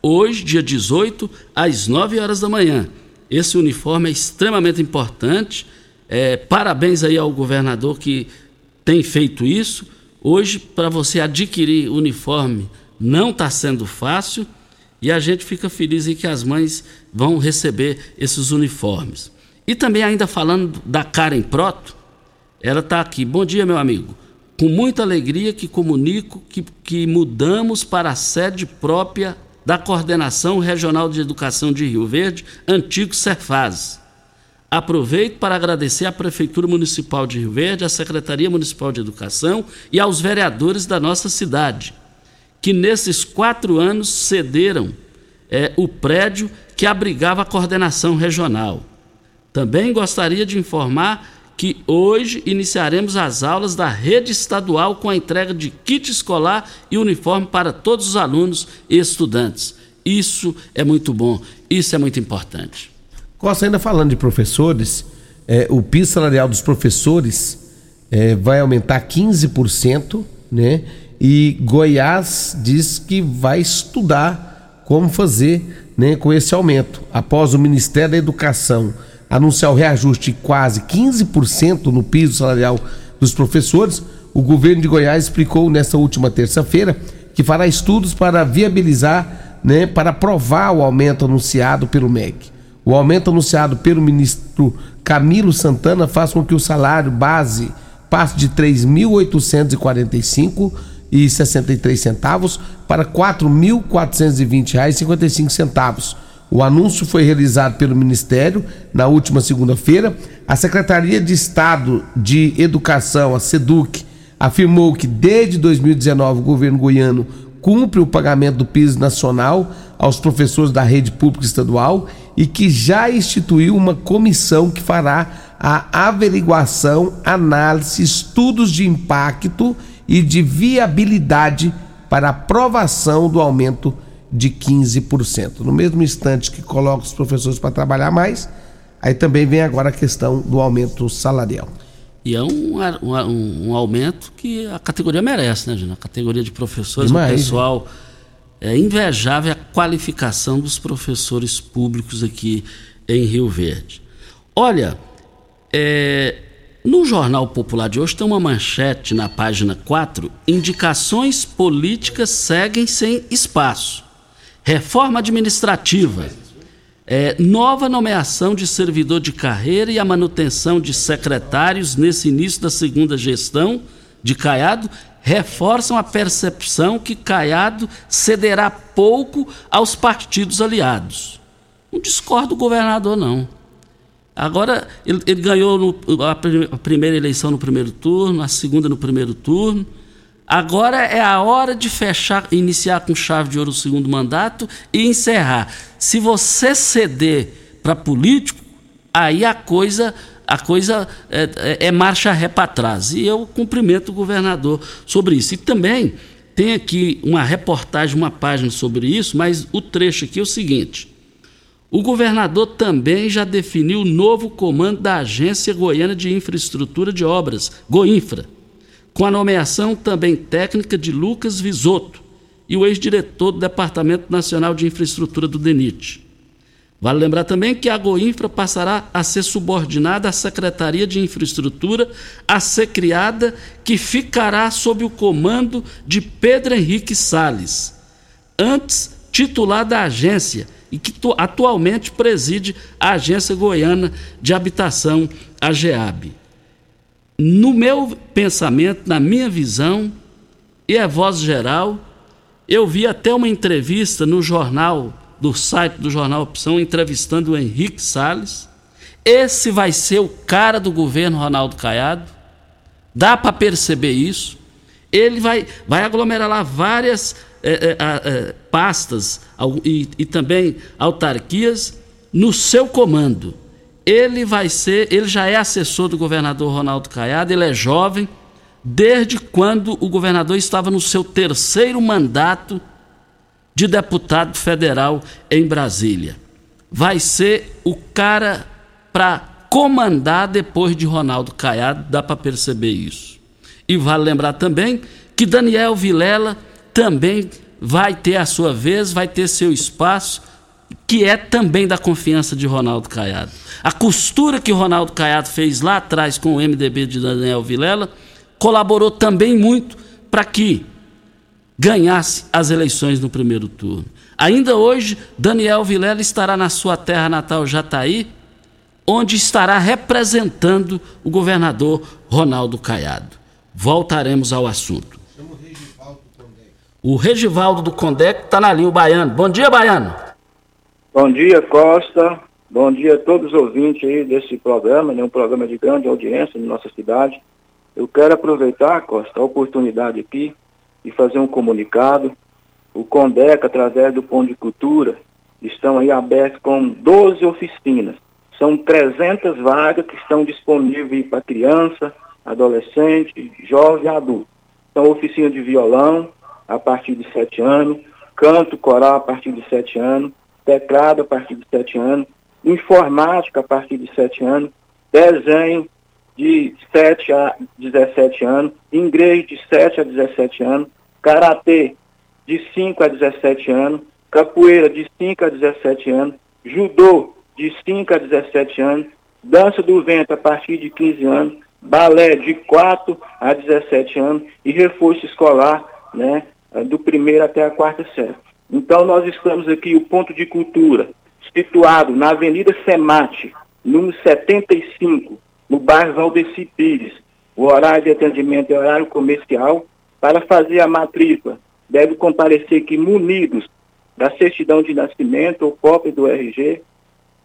Hoje, dia 18, às 9 horas da manhã. Esse uniforme é extremamente importante. É, parabéns aí ao governador que tem feito isso. Hoje, para você adquirir uniforme, não está sendo fácil. E a gente fica feliz em que as mães vão receber esses uniformes. E também ainda falando da Karen Proto, Ela está aqui. Bom dia, meu amigo. Com muita alegria que comunico que, que mudamos para a sede própria da Coordenação Regional de Educação de Rio Verde, antigo Cefaz. Aproveito para agradecer à Prefeitura Municipal de Rio Verde, à Secretaria Municipal de Educação e aos vereadores da nossa cidade, que nesses quatro anos cederam é, o prédio que abrigava a coordenação regional. Também gostaria de informar que hoje iniciaremos as aulas da rede estadual com a entrega de kit escolar e uniforme para todos os alunos e estudantes. Isso é muito bom, isso é muito importante. Costa, ainda falando de professores, é, o piso salarial dos professores é, vai aumentar 15%, né? E Goiás diz que vai estudar como fazer né, com esse aumento. Após o Ministério da Educação anunciar o reajuste de quase 15% no piso salarial dos professores, o governo de Goiás explicou nesta última terça-feira que fará estudos para viabilizar, né, para aprovar o aumento anunciado pelo MEC. O aumento anunciado pelo ministro Camilo Santana faz com que o salário base passe de R$ 3.845,63 para R$ 4.420,55 o anúncio foi realizado pelo Ministério na última segunda-feira. A Secretaria de Estado de Educação, a SEDUC, afirmou que desde 2019 o governo goiano cumpre o pagamento do piso nacional aos professores da rede pública estadual e que já instituiu uma comissão que fará a averiguação, análise, estudos de impacto e de viabilidade para aprovação do aumento de 15%. No mesmo instante que coloca os professores para trabalhar mais, aí também vem agora a questão do aumento salarial. E é um, um, um aumento que a categoria merece, né, Gina? A categoria de professores, Demais, o pessoal. É invejável a qualificação dos professores públicos aqui em Rio Verde. Olha, é, no Jornal Popular de hoje tem uma manchete na página 4: indicações políticas seguem sem espaço. Reforma administrativa. É, nova nomeação de servidor de carreira e a manutenção de secretários nesse início da segunda gestão de Caiado reforçam a percepção que Caiado cederá pouco aos partidos aliados. Não discordo do governador, não. Agora, ele, ele ganhou no, a, a primeira eleição no primeiro turno, a segunda no primeiro turno Agora é a hora de fechar, iniciar com chave de ouro o segundo mandato e encerrar. Se você ceder para político, aí a coisa a coisa é, é, é marcha ré para trás. E eu cumprimento o governador sobre isso. E também tem aqui uma reportagem, uma página sobre isso, mas o trecho aqui é o seguinte. O governador também já definiu o novo comando da Agência Goiana de Infraestrutura de Obras, Goinfra com a nomeação também técnica de Lucas Visoto e o ex-diretor do Departamento Nacional de Infraestrutura do DENIT. Vale lembrar também que a Goinfra passará a ser subordinada à Secretaria de Infraestrutura a ser criada, que ficará sob o comando de Pedro Henrique Sales, antes titular da agência e que atualmente preside a Agência Goiana de Habitação, a GEAB. No meu pensamento, na minha visão, e é voz geral, eu vi até uma entrevista no jornal, do site do Jornal Opção, entrevistando o Henrique Salles. Esse vai ser o cara do governo Ronaldo Caiado. Dá para perceber isso. Ele vai, vai aglomerar lá várias é, é, é, pastas e, e também autarquias no seu comando ele vai ser, ele já é assessor do governador Ronaldo Caiado, ele é jovem, desde quando o governador estava no seu terceiro mandato de deputado federal em Brasília. Vai ser o cara para comandar depois de Ronaldo Caiado, dá para perceber isso. E vale lembrar também que Daniel Vilela também vai ter a sua vez, vai ter seu espaço que é também da confiança de Ronaldo Caiado. A costura que Ronaldo Caiado fez lá atrás com o MDB de Daniel Vilela colaborou também muito para que ganhasse as eleições no primeiro turno. Ainda hoje, Daniel Vilela estará na sua terra natal Jataí, onde estará representando o governador Ronaldo Caiado. Voltaremos ao assunto. O Regivaldo do Condec está na linha, o Baiano. Bom dia, Baiano. Bom dia, Costa. Bom dia a todos os ouvintes aí desse programa, né, um programa de grande audiência na nossa cidade. Eu quero aproveitar, Costa, a oportunidade aqui e fazer um comunicado. O Condec, através do Pão de Cultura, estão aí abertos com 12 oficinas. São 300 vagas que estão disponíveis para criança, adolescente, jovem e adulto. São oficina de violão a partir de 7 anos, canto coral a partir de 7 anos, teclado a partir de 7 anos, informática a partir de 7 anos, desenho de 7 a 17 anos, inglês de 7 a 17 anos, karatê de 5 a 17 anos, capoeira de 5 a 17 anos, judô de 5 a 17 anos, dança do vento a partir de 15 anos, balé de 4 a 17 anos e reforço escolar, né, do primeiro até a quarta série. Então nós estamos aqui, o ponto de cultura, situado na Avenida Semate, número 75, no bairro Valdeci Pires. O horário de atendimento é horário comercial. Para fazer a matrícula, deve comparecer aqui munidos da certidão de nascimento ou cópia do RG,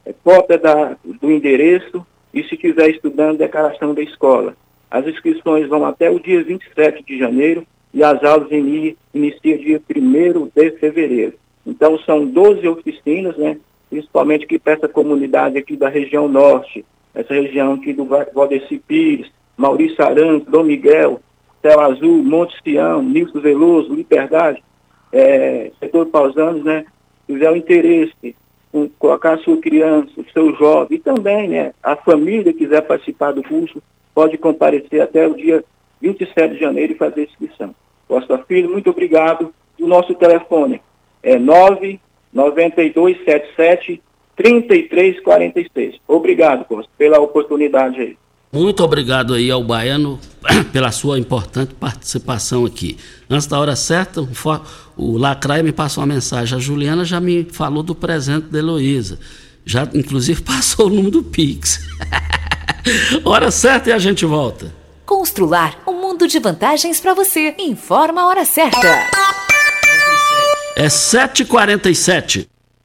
é, cópia da, do endereço e, se estiver estudando, declaração da escola. As inscrições vão até o dia 27 de janeiro e as aulas iniciam inicia dia 1 de fevereiro. Então, são 12 oficinas, né? principalmente aqui para essa comunidade aqui da região norte, essa região aqui do Valdeci Pires, Maurício Arantes, Dom Miguel, Céu Azul, Monte Sião, Nilson Veloso, Liberdade, é, setor Pausanos, né? Tiver o interesse em colocar a sua criança, o seu jovem, e também, né, a família quiser participar do curso, pode comparecer até o dia 27 de janeiro e fazer a inscrição. Costa Filho, muito obrigado. O nosso telefone é 99277 3346. Obrigado, Costa, pela oportunidade aí. Muito obrigado aí ao Baiano pela sua importante participação aqui. Antes da hora certa, o Lacraia me passou uma mensagem. A Juliana já me falou do presente da Heloísa. Já, inclusive, passou o número do Pix. hora certa e a gente volta. Constrular um mundo de vantagens para você. Informa a hora certa. É 7h47.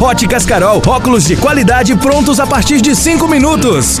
Óticas Carol, óculos de qualidade prontos a partir de 5 minutos.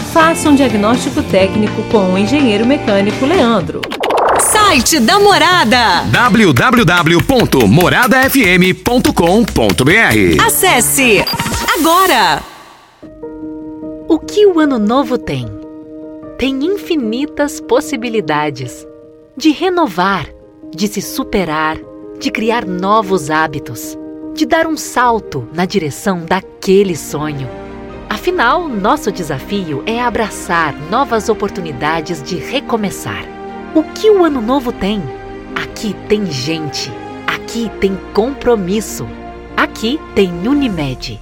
Faça um diagnóstico técnico com o engenheiro mecânico Leandro. Site da Morada. www.moradafm.com.br Acesse agora. O que o ano novo tem? Tem infinitas possibilidades de renovar, de se superar, de criar novos hábitos, de dar um salto na direção daquele sonho. Afinal, nosso desafio é abraçar novas oportunidades de recomeçar. O que o ano novo tem? Aqui tem gente. Aqui tem compromisso. Aqui tem Unimed.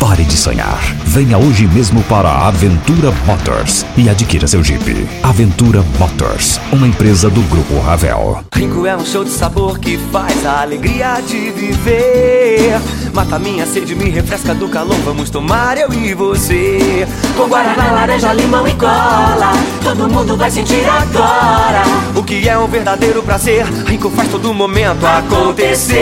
Pare de sonhar. Venha hoje mesmo para a Aventura Motors e adquira seu Jeep. Aventura Motors, uma empresa do Grupo Ravel. Rico é um show de sabor que faz a alegria de viver. Mata minha sede, me refresca do calor. Vamos tomar eu e você. Com guaraná, laranja, limão e cola. Todo mundo vai sentir agora. O que é um verdadeiro prazer. Rico faz todo momento acontecer.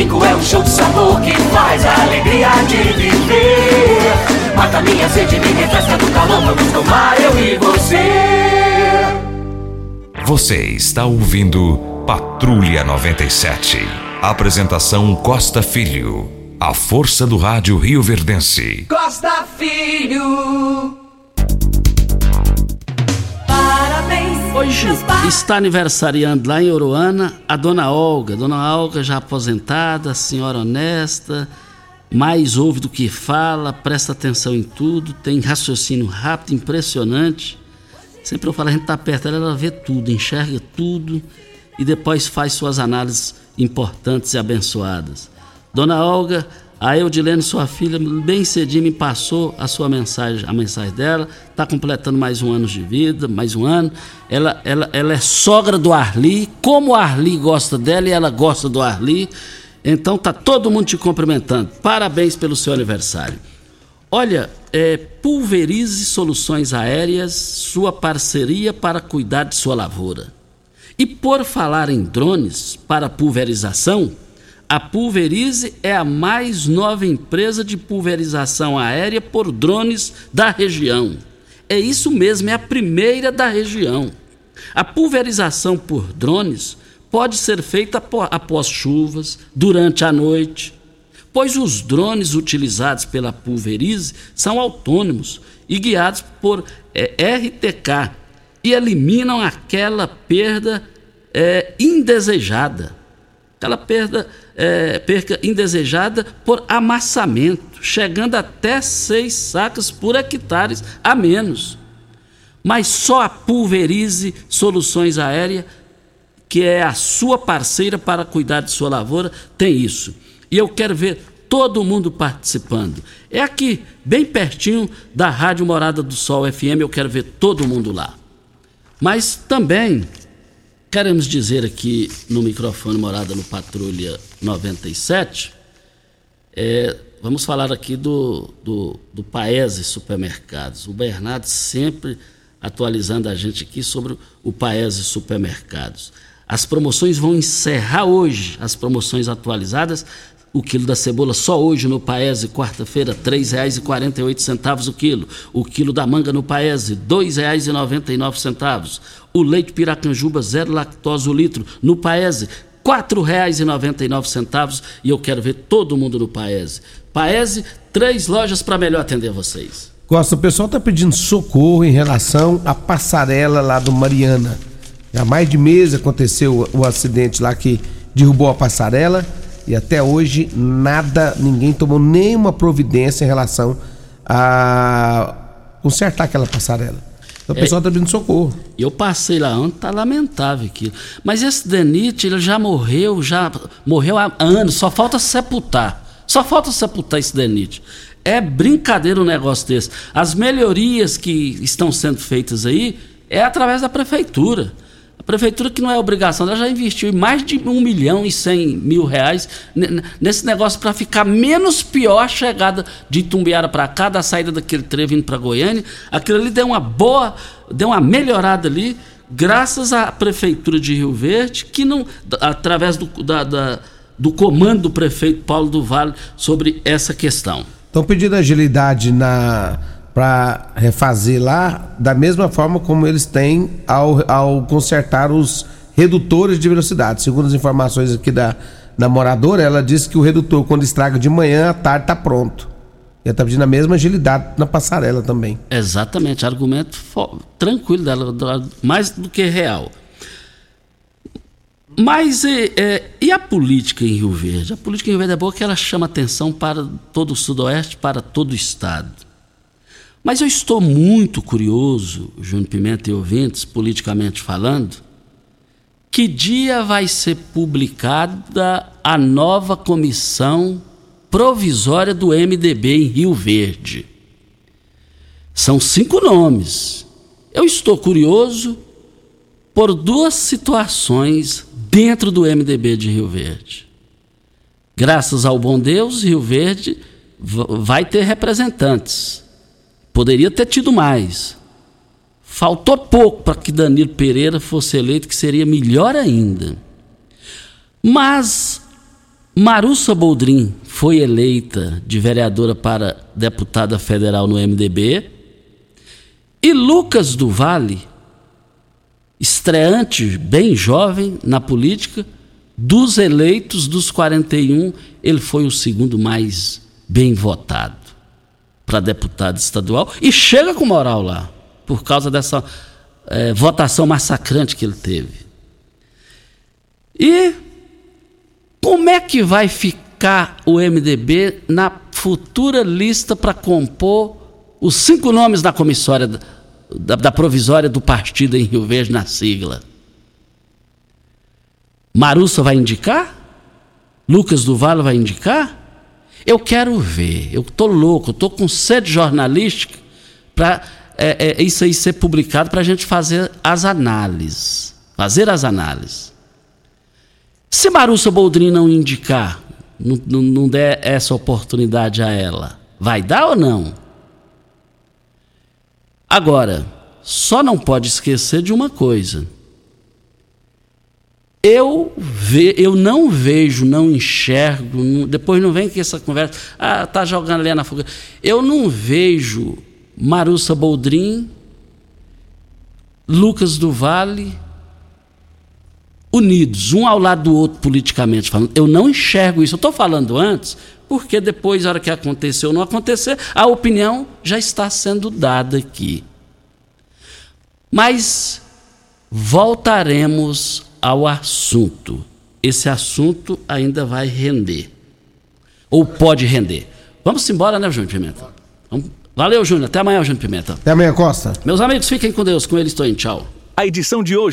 Rico é um show de sabor que faz a alegria de viver. Mata minha sede, me refresca do calor. Vamos tomar eu e você. Você está ouvindo Patrulha 97. Apresentação Costa Filho. A força do rádio Rio Verdense. Costa Filho. Parabéns. Hoje está aniversariando lá em Oruana a dona Olga. Dona Olga já aposentada, senhora honesta, mais ouve do que fala, presta atenção em tudo, tem raciocínio rápido, impressionante. Sempre eu falo, a gente está perto dela, ela vê tudo, enxerga tudo e depois faz suas análises importantes e abençoadas. Dona Olga, a Eudilene, sua filha, bem cedinho me passou a sua mensagem, a mensagem dela. Está completando mais um ano de vida, mais um ano. Ela, ela, ela é sogra do Arli. Como o Arli gosta dela e ela gosta do Arli. Então tá todo mundo te cumprimentando. Parabéns pelo seu aniversário. Olha, é, pulverize soluções aéreas, sua parceria para cuidar de sua lavoura. E por falar em drones para pulverização, a Pulverize é a mais nova empresa de pulverização aérea por drones da região. É isso mesmo, é a primeira da região. A pulverização por drones pode ser feita após chuvas, durante a noite, pois os drones utilizados pela Pulverize são autônomos e guiados por é, RTK e eliminam aquela perda é, indesejada, aquela perda é, perca indesejada por amassamento, chegando até seis sacas por hectares a menos. Mas só a Pulverize Soluções Aéreas, que é a sua parceira para cuidar de sua lavoura, tem isso. E eu quero ver todo mundo participando. É aqui, bem pertinho da Rádio Morada do Sol FM, eu quero ver todo mundo lá. Mas também Queremos dizer aqui no microfone Morada no Patrulha 97, é, vamos falar aqui do, do, do Paese Supermercados. O Bernardo sempre atualizando a gente aqui sobre o Paese Supermercados. As promoções vão encerrar hoje, as promoções atualizadas. O quilo da cebola só hoje no Paese, quarta-feira, R$ 3,48 o quilo. O quilo da manga no Paese, R$ 2,99. O leite Piracanjuba, zero lactose o litro, no Paese, R$ 4,99. E eu quero ver todo mundo no Paese. Paese, três lojas para melhor atender vocês. Gosta, o pessoal está pedindo socorro em relação à passarela lá do Mariana. Há mais de mês aconteceu o acidente lá que derrubou a passarela e até hoje nada, ninguém tomou nenhuma providência em relação a consertar aquela passarela. Então o É. pessoal está pedindo socorro. Eu passei lá ontem, tá lamentável aquilo. Mas esse Denite, ele já morreu, já morreu há anos, só falta sepultar. Só falta sepultar esse Denite. É brincadeira um negócio desse. As melhorias que estão sendo feitas aí é através da prefeitura. A prefeitura que não é obrigação, ela já investiu mais de um milhão e cem mil reais nesse negócio para ficar menos pior a chegada de Itumbiara para cá, da saída daquele trem vindo para Goiânia. Aquilo ali deu uma boa, deu uma melhorada ali, graças à prefeitura de Rio Verde, que não, através do, da- da- do comando do prefeito Paulo do Vale sobre essa questão. Estão pedindo agilidade na para refazer lá da mesma forma como eles têm ao, ao consertar os redutores de velocidade. Segundo as informações aqui da, da moradora, ela disse que o redutor, quando estraga de manhã, à tarde está pronto. Ela tá pedindo a mesma agilidade na passarela também. Exatamente, argumento tranquilo dela, mais do que real. Mas é, é, e a política em Rio Verde? A política em Rio Verde é boa que ela chama atenção para todo o Sudoeste, para todo o Estado. Mas eu estou muito curioso, Júnior Pimenta e ouvintes, politicamente falando, que dia vai ser publicada a nova comissão provisória do MDB em Rio Verde? São cinco nomes. Eu estou curioso por duas situações dentro do MDB de Rio Verde. Graças ao bom Deus, Rio Verde vai ter representantes. Poderia ter tido mais. Faltou pouco para que Danilo Pereira fosse eleito, que seria melhor ainda. Mas Marussa Boldrin foi eleita de vereadora para deputada federal no MDB. E Lucas do Vale, estreante, bem jovem na política, dos eleitos, dos 41, ele foi o segundo mais bem votado para deputado estadual e chega com moral lá, por causa dessa eh, votação massacrante que ele teve. E como é que vai ficar o MDB na futura lista para compor os cinco nomes da comissória da, da, provisória do partido em Rio Verde na sigla? Marussa vai indicar? Lucas do Vale vai indicar? Eu quero ver, eu tô louco, tô com sede jornalística para é, é, isso aí ser publicado para a gente fazer as análises. Fazer as análises. Se Marussa Boldrin não indicar, não, não, não der essa oportunidade a ela, vai dar ou não? Agora, só não pode esquecer de uma coisa. Eu, ve, eu não vejo, não enxergo, depois não vem com essa conversa, ah, tá jogando lenha na fogueira. Eu não vejo Marussa Boldrin, Lucas do Vale, unidos, um ao lado do outro politicamente falando. Eu não enxergo isso. Eu estou falando antes, porque depois, na hora que aconteceu ou não acontecer, a opinião já está sendo dada aqui. Mas voltaremos ao assunto. Esse assunto ainda vai render. Ou pode render. Vamos embora, né, Júnior Pimenta? Vamos- Valeu, Júnior. Até amanhã, Júnior Pimenta. Até amanhã, Costa. Meus amigos, fiquem com Deus. Com ele estou em tchau. A edição de hoje